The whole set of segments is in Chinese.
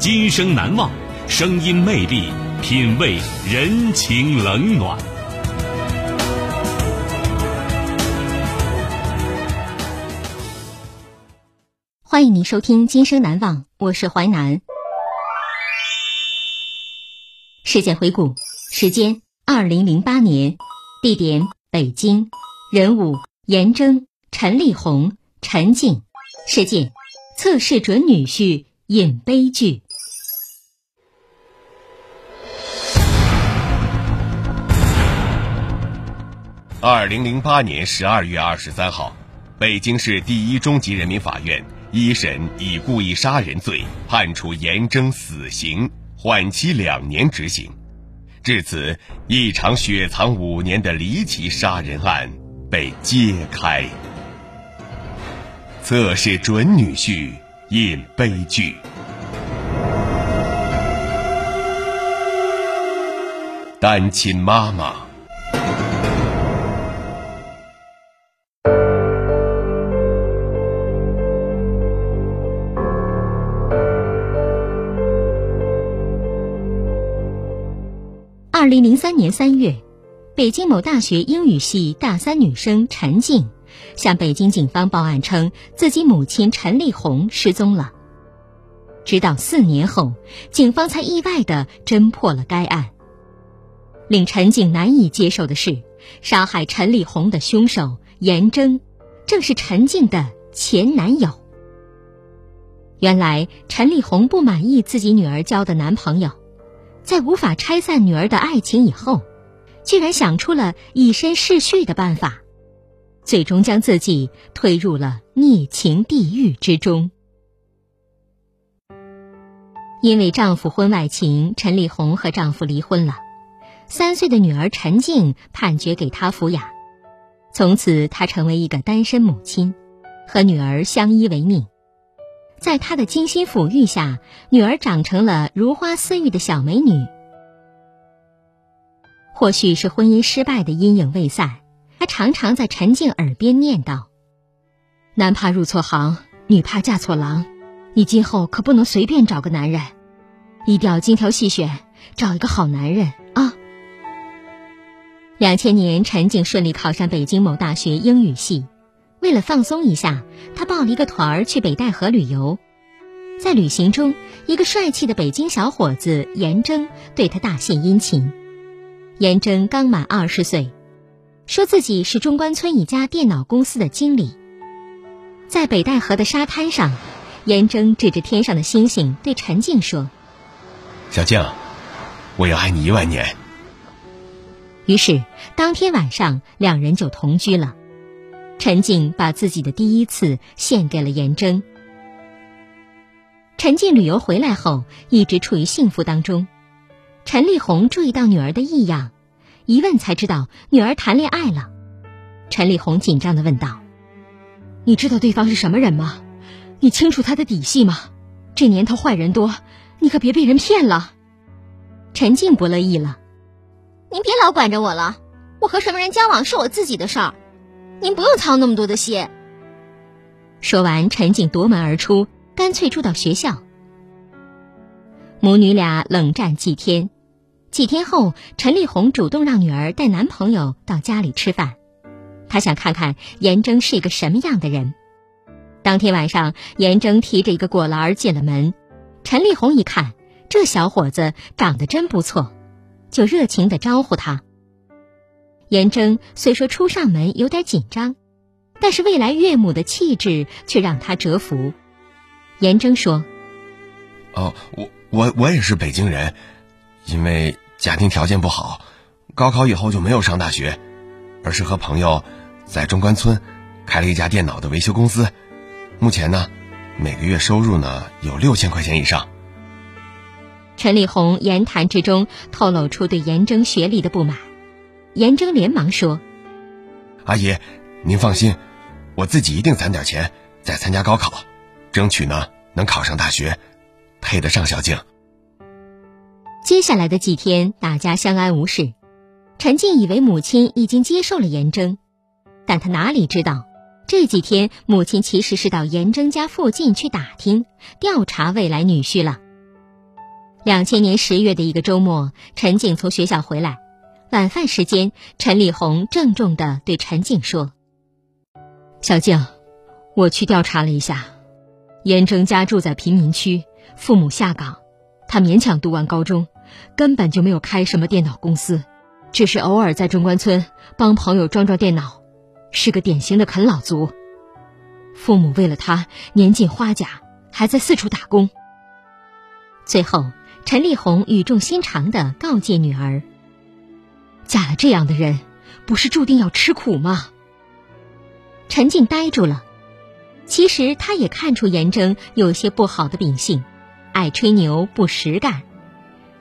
今生难忘，声音魅力，品味人情冷暖。欢迎您收听《今生难忘》，我是淮南。事件回顾：时间二零零八年，地点北京，人物严征、陈立红、陈静，事件测试准女婿引悲剧。二零零八年十二月二十三号，北京市第一中级人民法院。一审以故意杀人罪判处严征死刑，缓期两年执行。至此，一场雪藏五年的离奇杀人案被揭开。测试准女婿引悲剧。单亲妈妈。零零三年三月，北京某大学英语系大三女生陈静向北京警方报案称，自己母亲陈丽红失踪了。直到四年后，警方才意外地侦破了该案。令陈静难以接受的是，杀害陈丽红的凶手严征，正是陈静的前男友。原来，陈丽红不满意自己女儿交的男朋友。在无法拆散女儿的爱情以后，居然想出了以身试婿的办法，最终将自己推入了孽情地狱之中。因为丈夫婚外情，陈丽红和丈夫离婚了，三岁的女儿陈静判决给她抚养，从此她成为一个单身母亲，和女儿相依为命。在他的精心抚育下，女儿长成了如花似玉的小美女。或许是婚姻失败的阴影未散，他常常在陈静耳边念叨：“男怕入错行，女怕嫁错郎，你今后可不能随便找个男人，一定要精挑细选，找一个好男人啊！”两千年，陈静顺利考上北京某大学英语系。为了放松一下，他报了一个团儿去北戴河旅游。在旅行中，一个帅气的北京小伙子严征对他大献殷勤。严征刚满二十岁，说自己是中关村一家电脑公司的经理。在北戴河的沙滩上，严征指着天上的星星对陈静说：“小静，我要爱你一万年。”于是当天晚上，两人就同居了。陈静把自己的第一次献给了严征。陈静旅游回来后，一直处于幸福当中。陈丽红注意到女儿的异样，一问才知道女儿谈恋爱了。陈丽红紧张的问道：“你知道对方是什么人吗？你清楚他的底细吗？这年头坏人多，你可别被人骗了。”陈静不乐意了：“您别老管着我了，我和什么人交往是我自己的事儿。”您不用操那么多的心。说完，陈静夺门而出，干脆住到学校。母女俩冷战几天，几天后，陈丽红主动让女儿带男朋友到家里吃饭，她想看看严征是一个什么样的人。当天晚上，严征提着一个果篮进了门，陈丽红一看，这小伙子长得真不错，就热情的招呼他。严征虽说初上门有点紧张，但是未来岳母的气质却让他折服。严征说：“哦，我我我也是北京人，因为家庭条件不好，高考以后就没有上大学，而是和朋友在中关村开了一家电脑的维修公司，目前呢。”每个月收入呢有六千块钱以上。陈丽红言谈之中透露出对严征学历的不满，严征连忙说：“阿姨，您放心，我自己一定攒点钱再参加高考，争取呢能考上大学，配得上小静。”接下来的几天，大家相安无事。陈静以为母亲已经接受了严征，但他哪里知道。这几天，母亲其实是到严征家附近去打听、调查未来女婿了。两千年十月的一个周末，陈静从学校回来，晚饭时间，陈丽红郑重地对陈静说：“小静，我去调查了一下，严征家住在贫民区，父母下岗，他勉强读完高中，根本就没有开什么电脑公司，只是偶尔在中关村帮朋友装装电脑。”是个典型的啃老族，父母为了他年近花甲，还在四处打工。最后，陈丽红语重心长的告诫女儿：“嫁了这样的人，不是注定要吃苦吗？”陈静呆住了。其实，她也看出严征有些不好的秉性，爱吹牛不实干。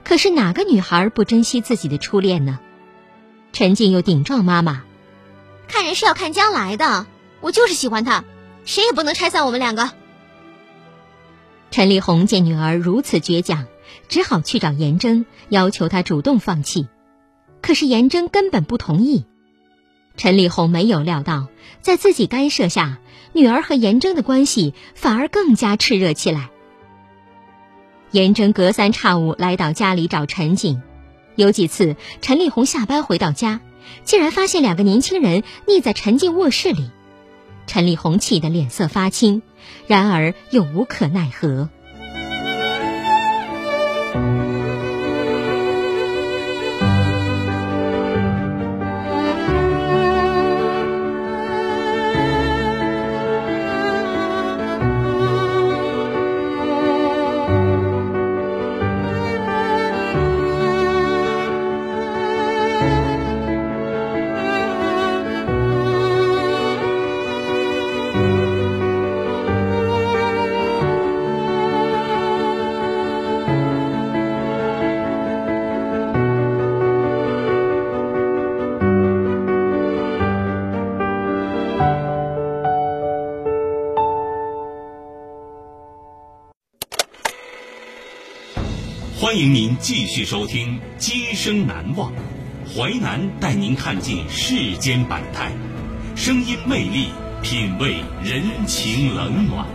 可是，哪个女孩不珍惜自己的初恋呢？陈静又顶撞妈妈。看人是要看将来的，我就是喜欢他，谁也不能拆散我们两个。陈丽红见女儿如此倔强，只好去找严征，要求他主动放弃。可是严征根本不同意。陈丽红没有料到，在自己干涉下，女儿和严征的关系反而更加炽热起来。严征隔三差五来到家里找陈静，有几次陈丽红下班回到家。竟然发现两个年轻人腻在陈静卧室里，陈丽红气得脸色发青，然而又无可奈何。您继续收听《今生难忘》，淮南带您看尽世间百态，声音魅力，品味人情冷暖。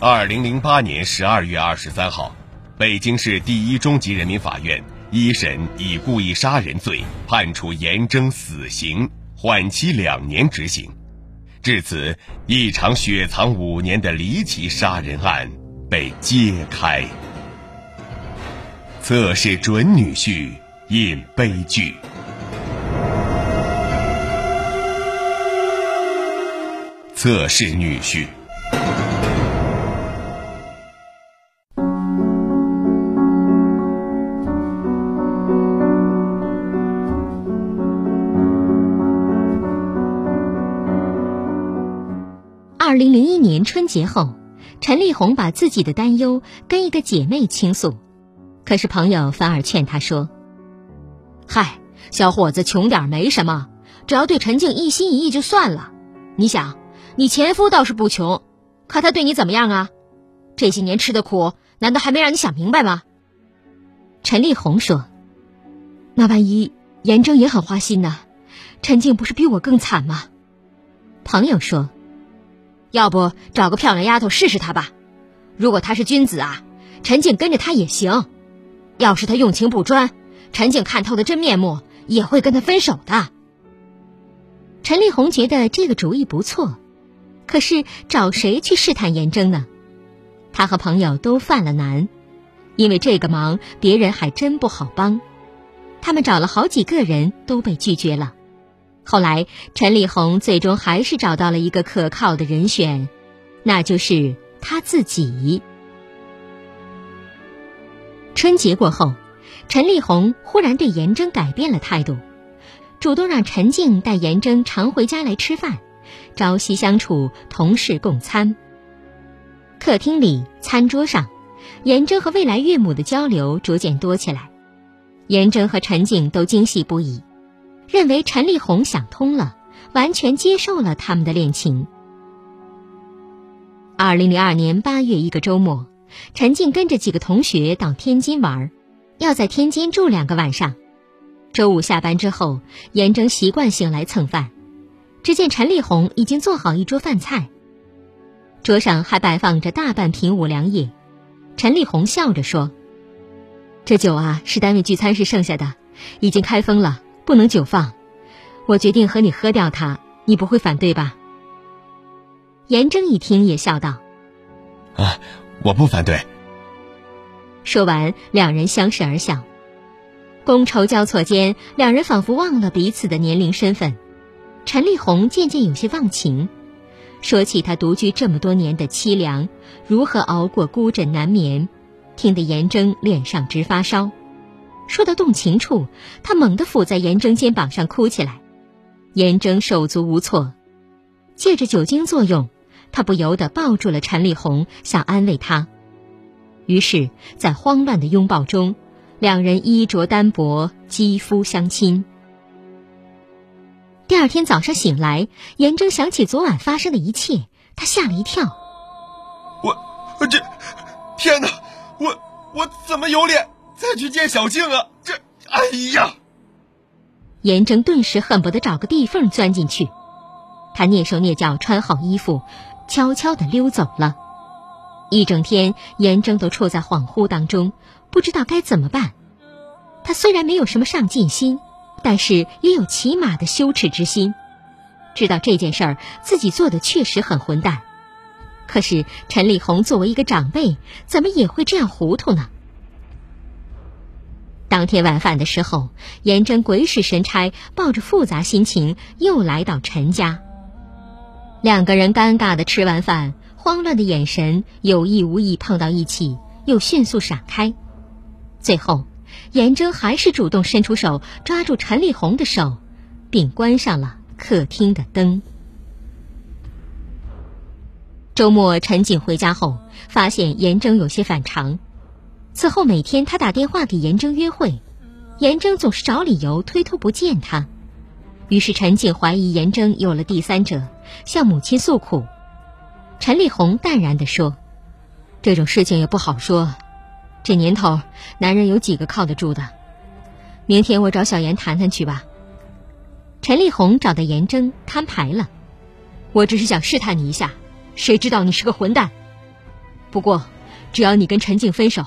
二零零八年十二月二十三号，北京市第一中级人民法院一审以故意杀人罪判处严征死刑。缓期两年执行，至此，一场雪藏五年的离奇杀人案被揭开。测试准女婿引悲剧，测试女婿。二零零一年春节后，陈丽红把自己的担忧跟一个姐妹倾诉，可是朋友反而劝她说：“嗨，小伙子穷点没什么，只要对陈静一心一意就算了。你想，你前夫倒是不穷，可他对你怎么样啊？这些年吃的苦，难道还没让你想明白吗？”陈丽红说：“那万一严铮也很花心呢？陈静不是比我更惨吗？”朋友说。要不找个漂亮丫头试试他吧，如果他是君子啊，陈静跟着他也行；要是他用情不专，陈静看透的真面目，也会跟他分手的。陈丽红觉得这个主意不错，可是找谁去试探严征呢？他和朋友都犯了难，因为这个忙别人还真不好帮。他们找了好几个人都被拒绝了。后来，陈丽红最终还是找到了一个可靠的人选，那就是他自己。春节过后，陈丽红忽然对严征改变了态度，主动让陈静带严征常回家来吃饭，朝夕相处，同事共餐。客厅里、餐桌上，严征和未来岳母的交流逐渐多起来，严征和陈静都惊喜不已。认为陈丽红想通了，完全接受了他们的恋情。二零零二年八月一个周末，陈静跟着几个同学到天津玩，要在天津住两个晚上。周五下班之后，严征习惯性来蹭饭，只见陈丽红已经做好一桌饭菜，桌上还摆放着大半瓶五粮液。陈丽红笑着说：“这酒啊，是单位聚餐时剩下的，已经开封了。”不能久放，我决定和你喝掉它，你不会反对吧？严正一听也笑道：“啊，我不反对。”说完，两人相视而笑。觥筹交错间，两人仿佛忘了彼此的年龄、身份。陈丽红渐渐有些忘情，说起她独居这么多年的凄凉，如何熬过孤枕难眠，听得严正脸上直发烧。说到动情处，他猛地伏在严征肩膀上哭起来。严征手足无措，借着酒精作用，他不由得抱住了陈丽红，想安慰她。于是，在慌乱的拥抱中，两人衣着单薄，肌肤相亲。第二天早上醒来，严征想起昨晚发生的一切，他吓了一跳。我，我这，天哪！我我怎么有脸？再去见小静啊！这，哎呀！严正顿时恨不得找个地缝钻进去。他蹑手蹑脚穿好衣服，悄悄地溜走了。一整天，严正都处在恍惚当中，不知道该怎么办。他虽然没有什么上进心，但是也有起码的羞耻之心，知道这件事儿自己做的确实很混蛋。可是陈丽红作为一个长辈，怎么也会这样糊涂呢？当天晚饭的时候，严真鬼使神差，抱着复杂心情又来到陈家。两个人尴尬的吃完饭，慌乱的眼神有意无意碰到一起，又迅速闪开。最后，严真还是主动伸出手抓住陈丽红的手，并关上了客厅的灯。周末，陈景回家后发现严真有些反常。此后每天，他打电话给严征约会，严征总是找理由推脱不见他。于是陈静怀疑严征有了第三者，向母亲诉苦。陈丽红淡然地说：“这种事情也不好说，这年头男人有几个靠得住的？明天我找小严谈谈去吧。”陈丽红找到严征摊牌了：“我只是想试探你一下，谁知道你是个混蛋。不过，只要你跟陈静分手。”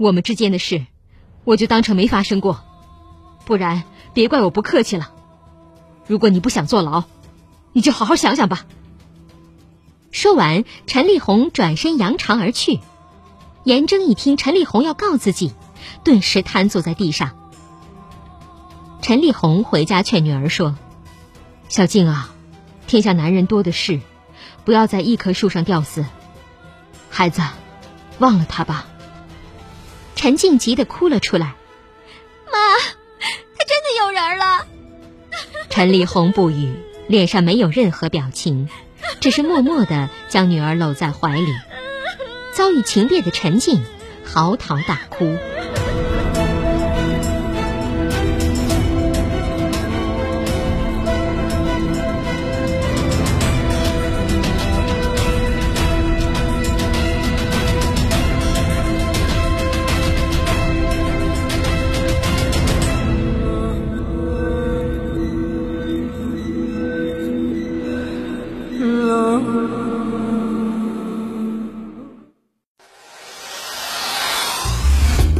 我们之间的事，我就当成没发生过，不然别怪我不客气了。如果你不想坐牢，你就好好想想吧。说完，陈丽红转身扬长而去。严征一听陈丽红要告自己，顿时瘫坐在地上。陈丽红回家劝女儿说：“小静啊，天下男人多的是，不要在一棵树上吊死。孩子，忘了他吧。”陈静急得哭了出来，妈，他真的有人了。陈丽红不语，脸上没有任何表情，只是默默的将女儿搂在怀里。遭遇情变的陈静嚎啕大哭。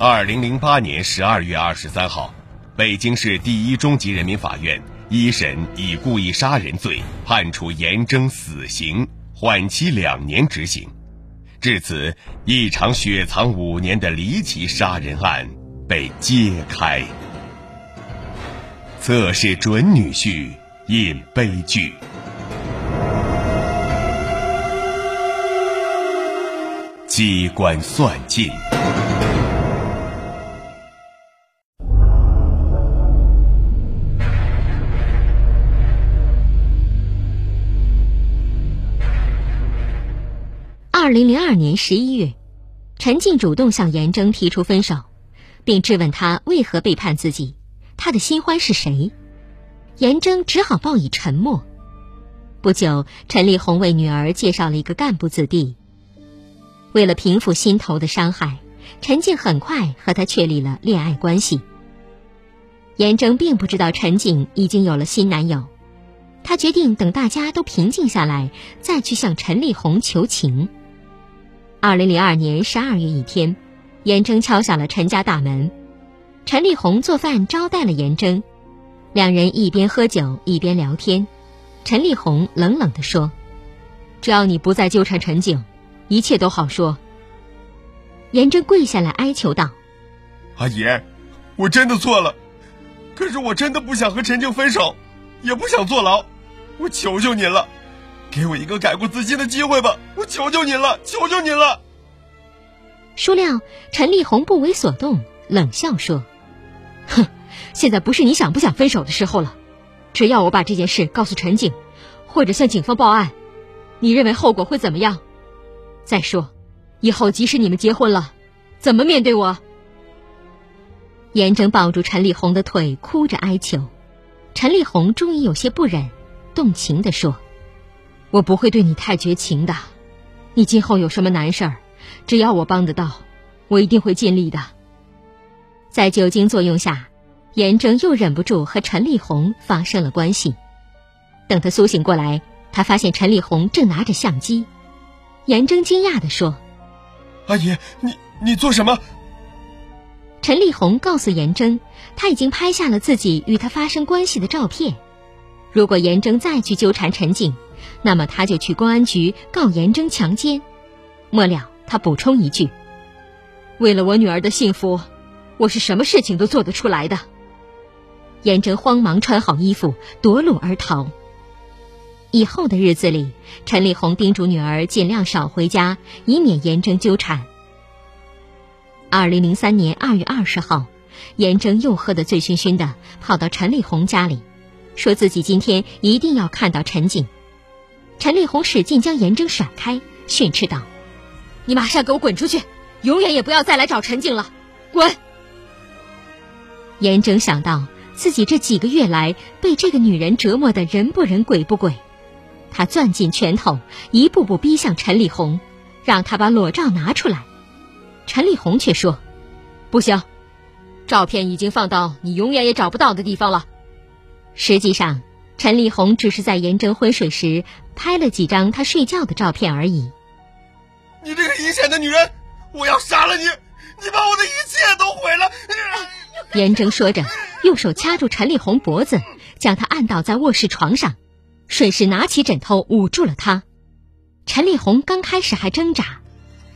二零零八年十二月二十三号，北京市第一中级人民法院一审以故意杀人罪判处严征死刑，缓期两年执行。至此，一场雪藏五年的离奇杀人案被揭开。测试准女婿引悲剧，机关算尽。零零二年十一月，陈静主动向严征提出分手，并质问他为何背叛自己，他的新欢是谁？严征只好报以沉默。不久，陈立红为女儿介绍了一个干部子弟。为了平复心头的伤害，陈静很快和他确立了恋爱关系。严征并不知道陈静已经有了新男友，他决定等大家都平静下来，再去向陈立红求情。二零零二年十二月一天，严征敲响了陈家大门。陈立红做饭招待了严征，两人一边喝酒一边聊天。陈立红冷冷地说：“只要你不再纠缠陈景，一切都好说。”严征跪下来哀求道：“阿姨，我真的错了，可是我真的不想和陈静分手，也不想坐牢，我求求您了。”给我一个改过自新的机会吧！我求求您了，求求您了。孰料陈立红不为所动，冷笑说：“哼，现在不是你想不想分手的时候了。只要我把这件事告诉陈景，或者向警方报案，你认为后果会怎么样？再说，以后即使你们结婚了，怎么面对我？”严正抱住陈立红的腿，哭着哀求。陈立红终于有些不忍，动情地说。我不会对你太绝情的，你今后有什么难事儿，只要我帮得到，我一定会尽力的。在酒精作用下，严正又忍不住和陈丽红发生了关系。等他苏醒过来，他发现陈丽红正拿着相机。严正惊讶地说：“阿姨，你你做什么？”陈丽红告诉严正，他已经拍下了自己与他发生关系的照片。如果严正再去纠缠陈静，那么他就去公安局告严征强奸。末了，他补充一句：“为了我女儿的幸福，我是什么事情都做得出来的。”严征慌忙穿好衣服，夺路而逃。以后的日子里，陈立红叮嘱女儿尽量少回家，以免严征纠缠。二零零三年二月二十号，严征又喝得醉醺醺的，跑到陈立红家里，说自己今天一定要看到陈景。陈立红使劲将严征甩开，训斥道：“你马上给我滚出去，永远也不要再来找陈静了，滚！”严征想到自己这几个月来被这个女人折磨的人不人鬼不鬼，他攥紧拳头，一步步逼向陈立红，让他把裸照拿出来。陈立红却说：“不行，照片已经放到你永远也找不到的地方了。”实际上。陈立红只是在严铮昏睡时拍了几张他睡觉的照片而已。你这个阴险的女人，我要杀了你！你把我的一切都毁了！严征说着，用手掐住陈立红脖子，将他按倒在卧室床上，顺势拿起枕头捂住了他。陈立红刚开始还挣扎，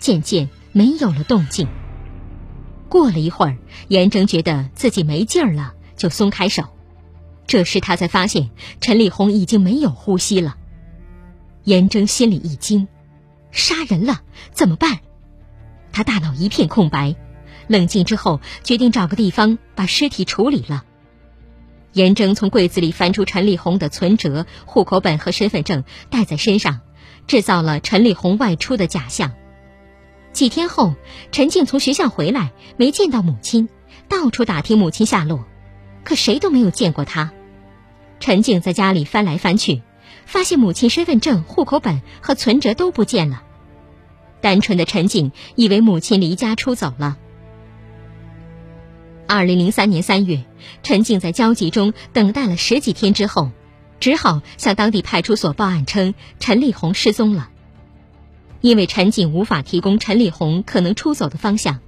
渐渐没有了动静。过了一会儿，严征觉得自己没劲儿了，就松开手。这时他才发现陈立红已经没有呼吸了，严征心里一惊，杀人了怎么办？他大脑一片空白，冷静之后决定找个地方把尸体处理了。严征从柜子里翻出陈立红的存折、户口本和身份证，带在身上，制造了陈立红外出的假象。几天后，陈静从学校回来，没见到母亲，到处打听母亲下落。可谁都没有见过他。陈静在家里翻来翻去，发现母亲身份证、户口本和存折都不见了。单纯的陈静以为母亲离家出走了。二零零三年三月，陈静在焦急中等待了十几天之后，只好向当地派出所报案称陈丽红失踪了。因为陈静无法提供陈丽红可能出走的方向，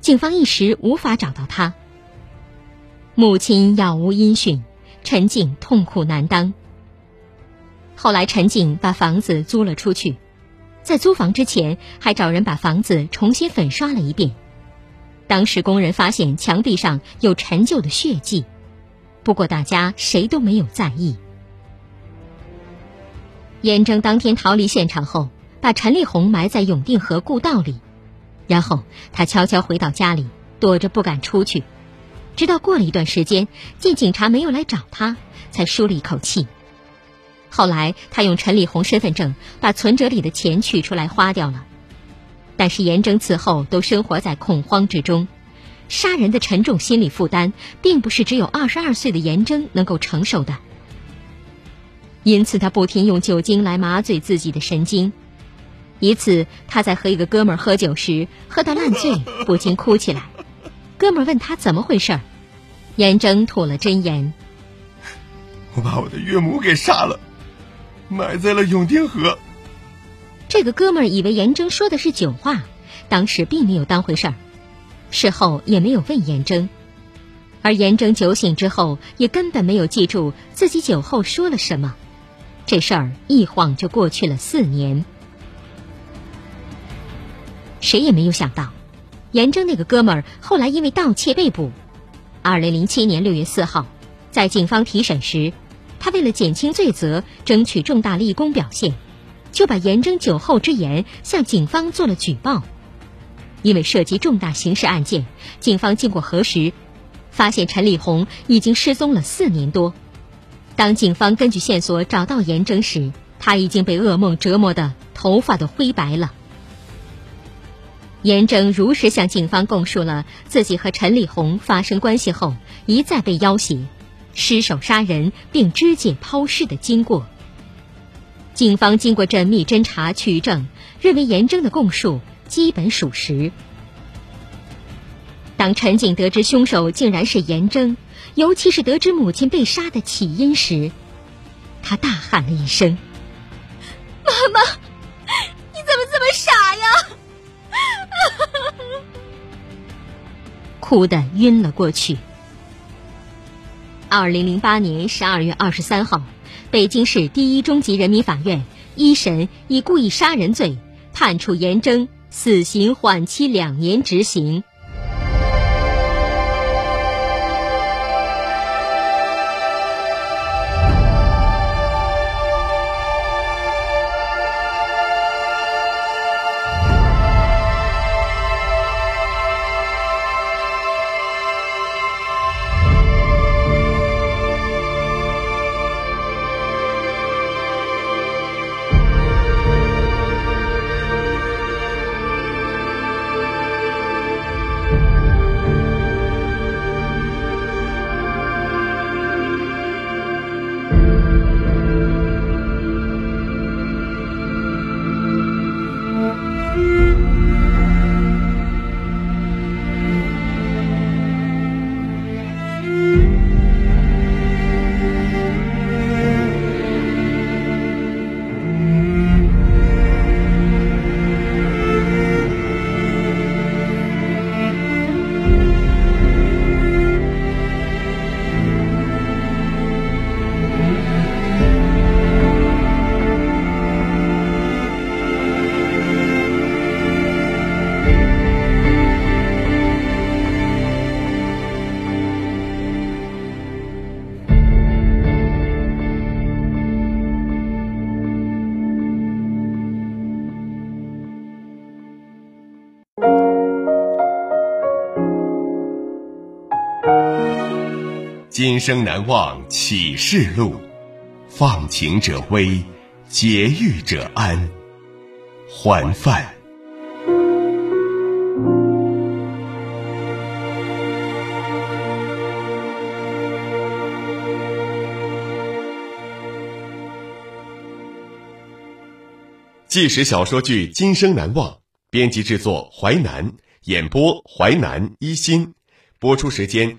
警方一时无法找到她。母亲杳无音讯，陈静痛苦难当。后来，陈静把房子租了出去，在租房之前还找人把房子重新粉刷了一遍。当时工人发现墙壁上有陈旧的血迹，不过大家谁都没有在意。严征当天逃离现场后。把陈丽红埋在永定河故道里，然后他悄悄回到家里，躲着不敢出去。直到过了一段时间，见警察没有来找他，才舒了一口气。后来，他用陈丽红身份证把存折里的钱取出来花掉了。但是严征此后都生活在恐慌之中，杀人的沉重心理负担，并不是只有二十二岁的严征能够承受的。因此，他不停用酒精来麻醉自己的神经。一次，他在和一个哥们喝酒时，喝到烂醉，不禁哭起来。哥们儿问他怎么回事儿，严征吐了真言：“我把我的岳母给杀了，埋在了永定河。”这个哥们儿以为严征说的是酒话，当时并没有当回事儿，事后也没有问严征。而严征酒醒之后，也根本没有记住自己酒后说了什么。这事儿一晃就过去了四年。谁也没有想到，严征那个哥们儿后来因为盗窃被捕。二零零七年六月四号，在警方提审时，他为了减轻罪责，争取重大立功表现，就把严征酒后之言向警方做了举报。因为涉及重大刑事案件，警方经过核实，发现陈丽红已经失踪了四年多。当警方根据线索找到严征时，他已经被噩梦折磨的头发都灰白了。严征如实向警方供述了自己和陈丽红发生关系后一再被要挟、失手杀人并肢解抛尸的经过。警方经过缜密侦查取证，认为严征的供述基本属实。当陈静得知凶手竟然是严征，尤其是得知母亲被杀的起因时，他大喊了一声：“妈妈，你怎么这么傻呀？” 哭得晕了过去。二零零八年十二月二十三号，北京市第一中级人民法院一审以故意杀人罪判处严征死刑缓期两年执行。今生难忘启示录，放情者危，节欲者安，还饭。纪实小说剧《今生难忘》，编辑制作，淮南演播，淮南一心，播出时间。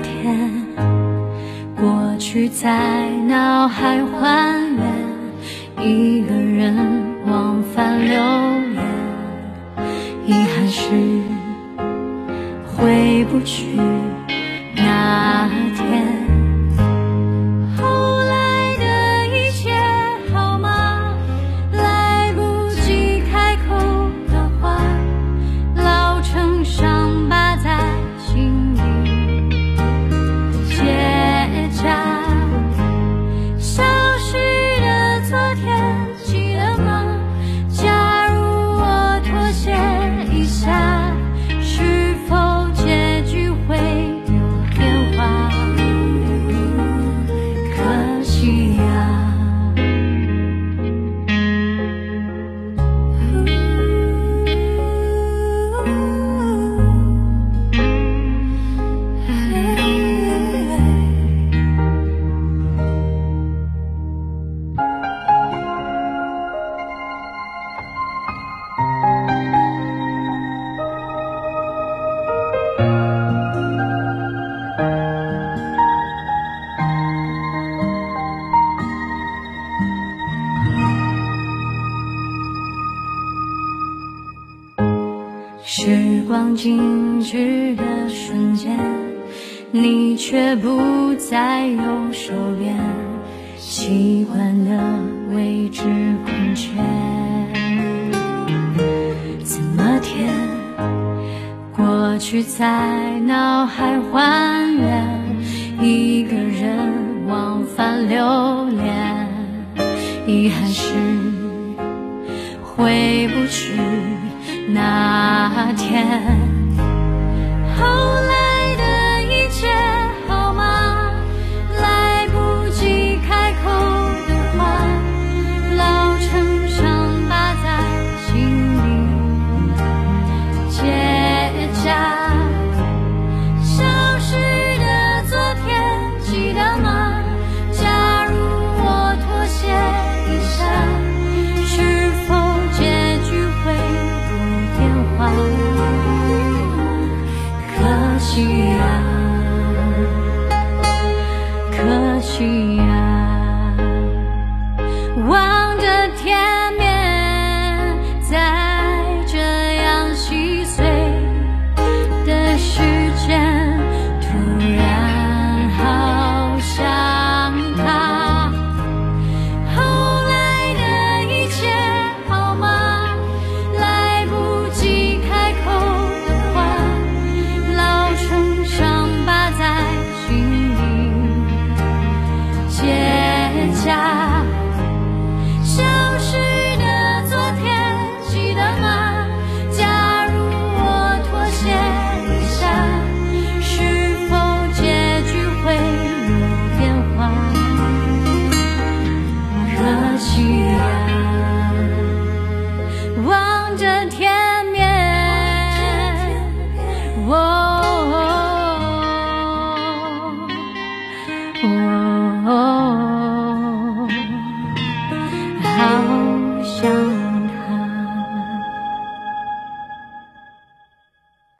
天？过去在脑海还原，一个人往返流连，遗憾是回不去。那天。遗憾是回不去。那天。